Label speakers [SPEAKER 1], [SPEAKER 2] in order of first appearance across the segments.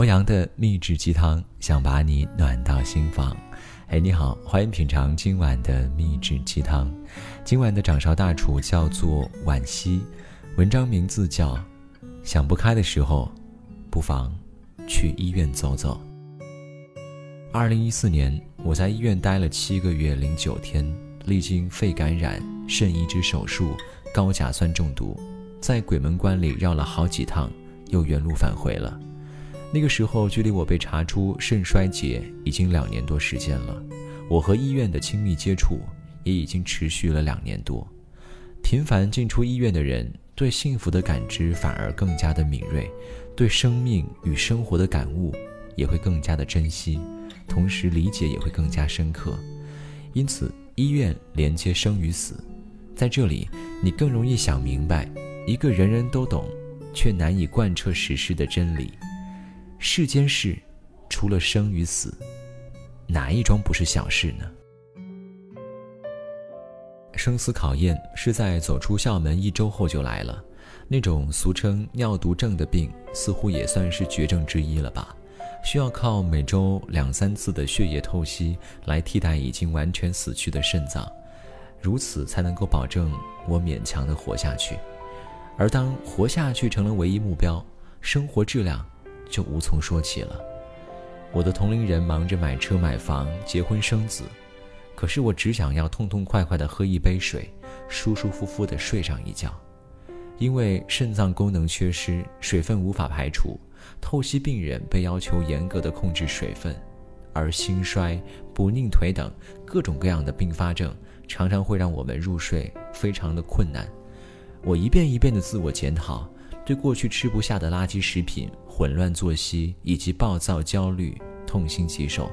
[SPEAKER 1] 罗阳的秘制鸡汤，想把你暖到心房。哎，你好，欢迎品尝今晚的秘制鸡汤。今晚的掌勺大厨叫做婉兮，文章名字叫《想不开的时候，不妨去医院走走》。二零一四年，我在医院待了七个月零九天，历经肺感染、肾移植手术、高甲酸中毒，在鬼门关里绕了好几趟，又原路返回了。那个时候，距离我被查出肾衰竭已经两年多时间了。我和医院的亲密接触也已经持续了两年多。频繁进出医院的人，对幸福的感知反而更加的敏锐，对生命与生活的感悟也会更加的珍惜，同时理解也会更加深刻。因此，医院连接生与死，在这里，你更容易想明白一个人人都懂，却难以贯彻实施的真理。世间事，除了生与死，哪一桩不是小事呢？生死考验是在走出校门一周后就来了，那种俗称尿毒症的病，似乎也算是绝症之一了吧？需要靠每周两三次的血液透析来替代已经完全死去的肾脏，如此才能够保证我勉强的活下去。而当活下去成了唯一目标，生活质量。就无从说起了。我的同龄人忙着买车买房、结婚生子，可是我只想要痛痛快快的喝一杯水，舒舒服服的睡上一觉。因为肾脏功能缺失，水分无法排除，透析病人被要求严格的控制水分，而心衰、不宁腿等各种各样的并发症，常常会让我们入睡非常的困难。我一遍一遍的自我检讨。对过去吃不下的垃圾食品、混乱作息以及暴躁、焦虑痛心疾首，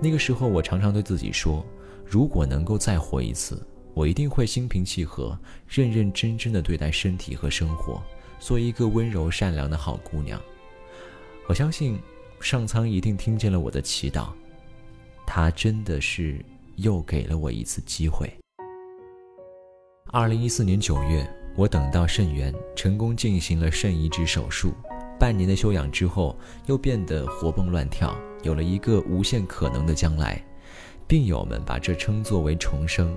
[SPEAKER 1] 那个时候我常常对自己说：如果能够再活一次，我一定会心平气和、认认真真的对待身体和生活，做一个温柔善良的好姑娘。我相信上苍一定听见了我的祈祷，他真的是又给了我一次机会。二零一四年九月。我等到肾源，成功进行了肾移植手术。半年的休养之后，又变得活蹦乱跳，有了一个无限可能的将来。病友们把这称作为重生。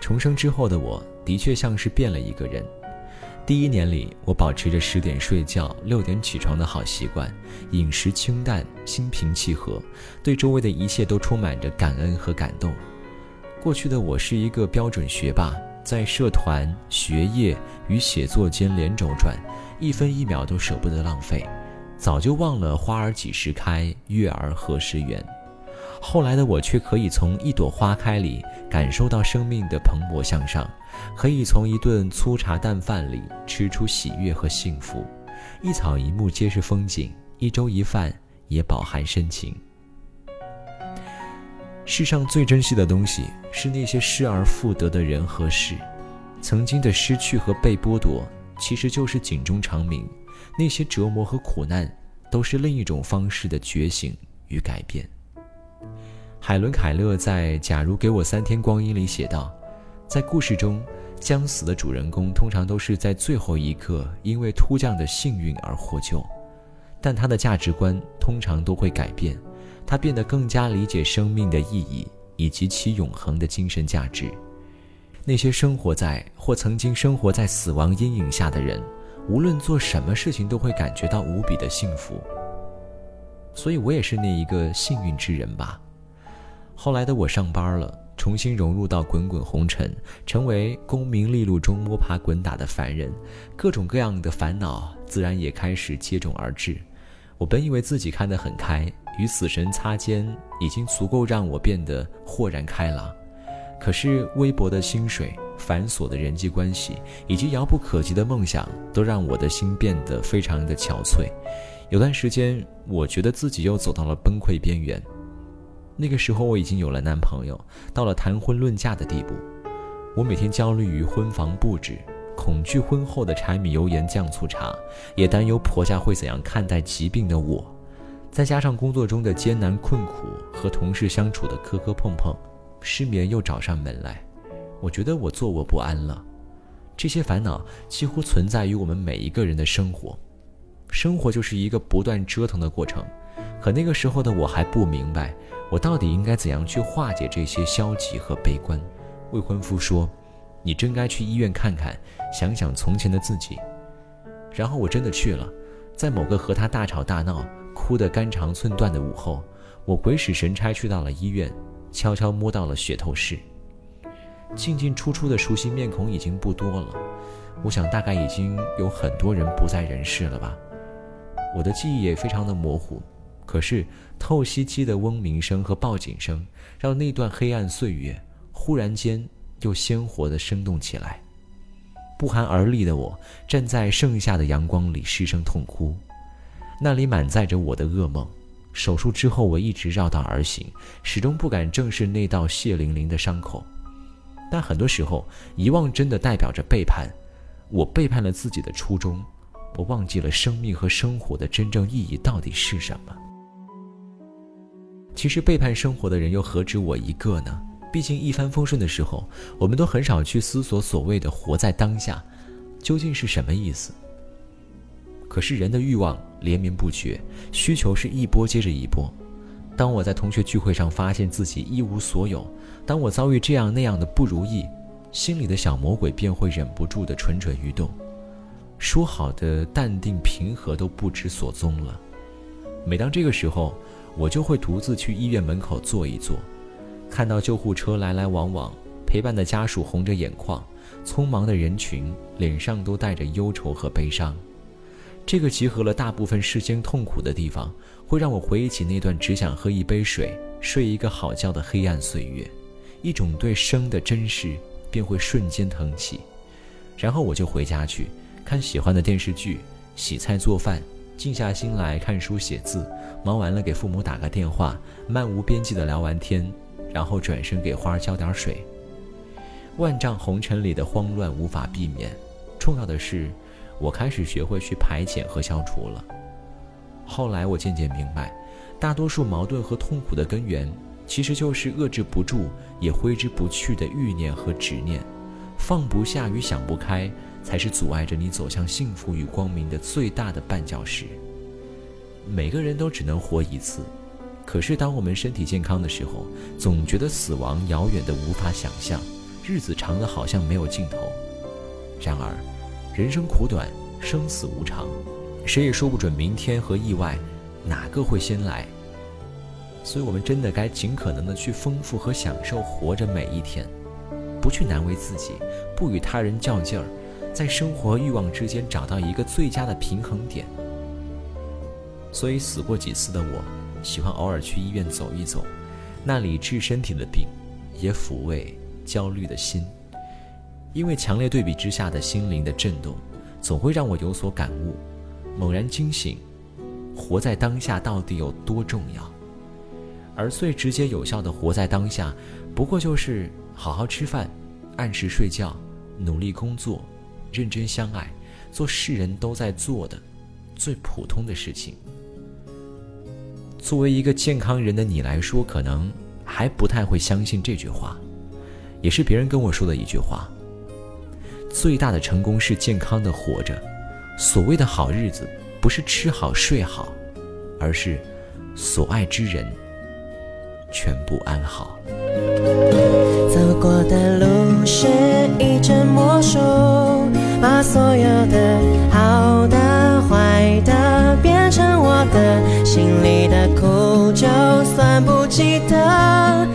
[SPEAKER 1] 重生之后的我，的确像是变了一个人。第一年里，我保持着十点睡觉、六点起床的好习惯，饮食清淡，心平气和，对周围的一切都充满着感恩和感动。过去的我是一个标准学霸。在社团、学业与写作间连轴转，一分一秒都舍不得浪费，早就忘了“花儿几时开，月儿何时圆”。后来的我却可以从一朵花开里感受到生命的蓬勃向上，可以从一顿粗茶淡饭里吃出喜悦和幸福。一草一木皆是风景，一粥一饭也饱含深情。世上最珍惜的东西是那些失而复得的人和事，曾经的失去和被剥夺，其实就是警钟长鸣。那些折磨和苦难，都是另一种方式的觉醒与改变。海伦·凯勒在《假如给我三天光阴》里写道，在故事中，将死的主人公通常都是在最后一刻因为突降的幸运而获救，但他的价值观通常都会改变。他变得更加理解生命的意义以及其永恒的精神价值。那些生活在或曾经生活在死亡阴影下的人，无论做什么事情都会感觉到无比的幸福。所以我也是那一个幸运之人吧。后来的我上班了，重新融入到滚滚红尘，成为功名利禄中摸爬滚打的凡人，各种各样的烦恼自然也开始接踵而至。我本以为自己看得很开。与死神擦肩已经足够让我变得豁然开朗，可是微薄的薪水、繁琐的人际关系以及遥不可及的梦想，都让我的心变得非常的憔悴。有段时间，我觉得自己又走到了崩溃边缘。那个时候，我已经有了男朋友，到了谈婚论嫁的地步。我每天焦虑于婚房布置，恐惧婚后的柴米油盐酱醋茶，也担忧婆家会怎样看待疾病的我。再加上工作中的艰难困苦和同事相处的磕磕碰碰，失眠又找上门来。我觉得我坐卧不安了。这些烦恼几乎存在于我们每一个人的生活。生活就是一个不断折腾的过程。可那个时候的我还不明白，我到底应该怎样去化解这些消极和悲观。未婚夫说：“你真该去医院看看，想想从前的自己。”然后我真的去了，在某个和他大吵大闹、哭得肝肠寸断的午后，我鬼使神差去到了医院，悄悄摸到了血透室。进进出出的熟悉面孔已经不多了，我想大概已经有很多人不在人世了吧。我的记忆也非常的模糊。可是，透析机的嗡鸣声和报警声，让那段黑暗岁月忽然间又鲜活的生动起来。不寒而栗的我，站在盛夏的阳光里失声痛哭。那里满载着我的噩梦。手术之后，我一直绕道而行，始终不敢正视那道血淋淋的伤口。但很多时候，遗忘真的代表着背叛。我背叛了自己的初衷，我忘记了生命和生活的真正意义到底是什么。其实背叛生活的人又何止我一个呢？毕竟一帆风顺的时候，我们都很少去思索所谓的活在当下，究竟是什么意思。可是人的欲望连绵不绝，需求是一波接着一波。当我在同学聚会上发现自己一无所有，当我遭遇这样那样的不如意，心里的小魔鬼便会忍不住的蠢蠢欲动，说好的淡定平和都不知所踪了。每当这个时候，我就会独自去医院门口坐一坐，看到救护车来来往往，陪伴的家属红着眼眶，匆忙的人群脸上都带着忧愁和悲伤。这个集合了大部分世间痛苦的地方，会让我回忆起那段只想喝一杯水、睡一个好觉的黑暗岁月，一种对生的珍视便会瞬间腾起。然后我就回家去看喜欢的电视剧，洗菜做饭。静下心来看书写字，忙完了给父母打个电话，漫无边际的聊完天，然后转身给花浇点水。万丈红尘里的慌乱无法避免，重要的是，我开始学会去排遣和消除了。后来我渐渐明白，大多数矛盾和痛苦的根源，其实就是遏制不住也挥之不去的欲念和执念，放不下与想不开。才是阻碍着你走向幸福与光明的最大的绊脚石。每个人都只能活一次，可是当我们身体健康的时候，总觉得死亡遥远的无法想象，日子长的好像没有尽头。然而，人生苦短，生死无常，谁也说不准明天和意外哪个会先来。所以，我们真的该尽可能的去丰富和享受活着每一天，不去难为自己，不与他人较劲儿。在生活欲望之间找到一个最佳的平衡点，所以死过几次的我，喜欢偶尔去医院走一走，那里治身体的病，也抚慰焦虑的心。因为强烈对比之下的心灵的震动，总会让我有所感悟，猛然惊醒，活在当下到底有多重要？而最直接有效的活在当下，不过就是好好吃饭，按时睡觉，努力工作。认真相爱，做世人都在做的最普通的事情。作为一个健康人的你来说，可能还不太会相信这句话，也是别人跟我说的一句话。最大的成功是健康的活着。所谓的好日子，不是吃好睡好，而是所爱之人全部安好。
[SPEAKER 2] 走过的路是一阵魔术。把所有的好的、坏的变成我的，心里的苦，就算不记得，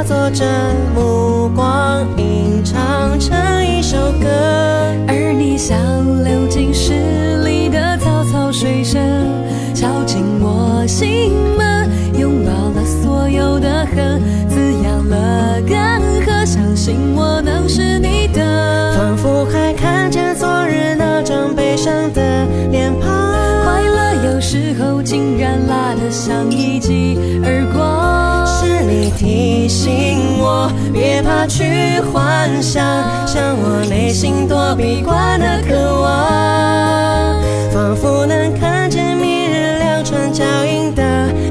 [SPEAKER 2] 化作这目光，吟唱成一首歌。
[SPEAKER 3] 而你像流进诗里的草草水声，敲进我心门，拥抱了所有的恨，滋养了干涸，相信我
[SPEAKER 2] 去幻想，像我内心躲避惯的渴望，仿佛能看见明日两串脚印的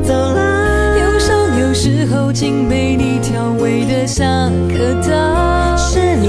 [SPEAKER 2] 走廊。
[SPEAKER 3] 忧伤有时候竟被你调味的像颗糖，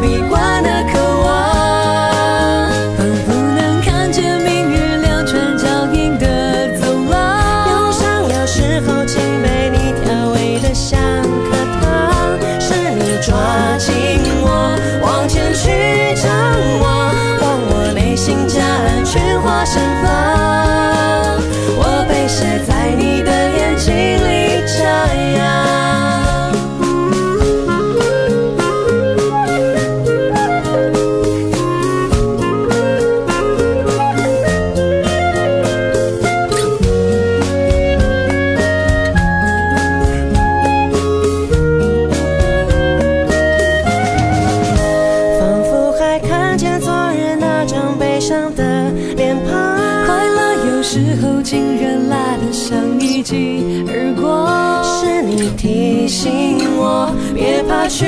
[SPEAKER 3] Vì 之后竟然拉得像一记耳光
[SPEAKER 2] 是你提醒我别怕去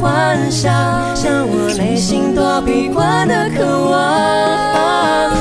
[SPEAKER 2] 幻想向我内心躲避惯的渴望。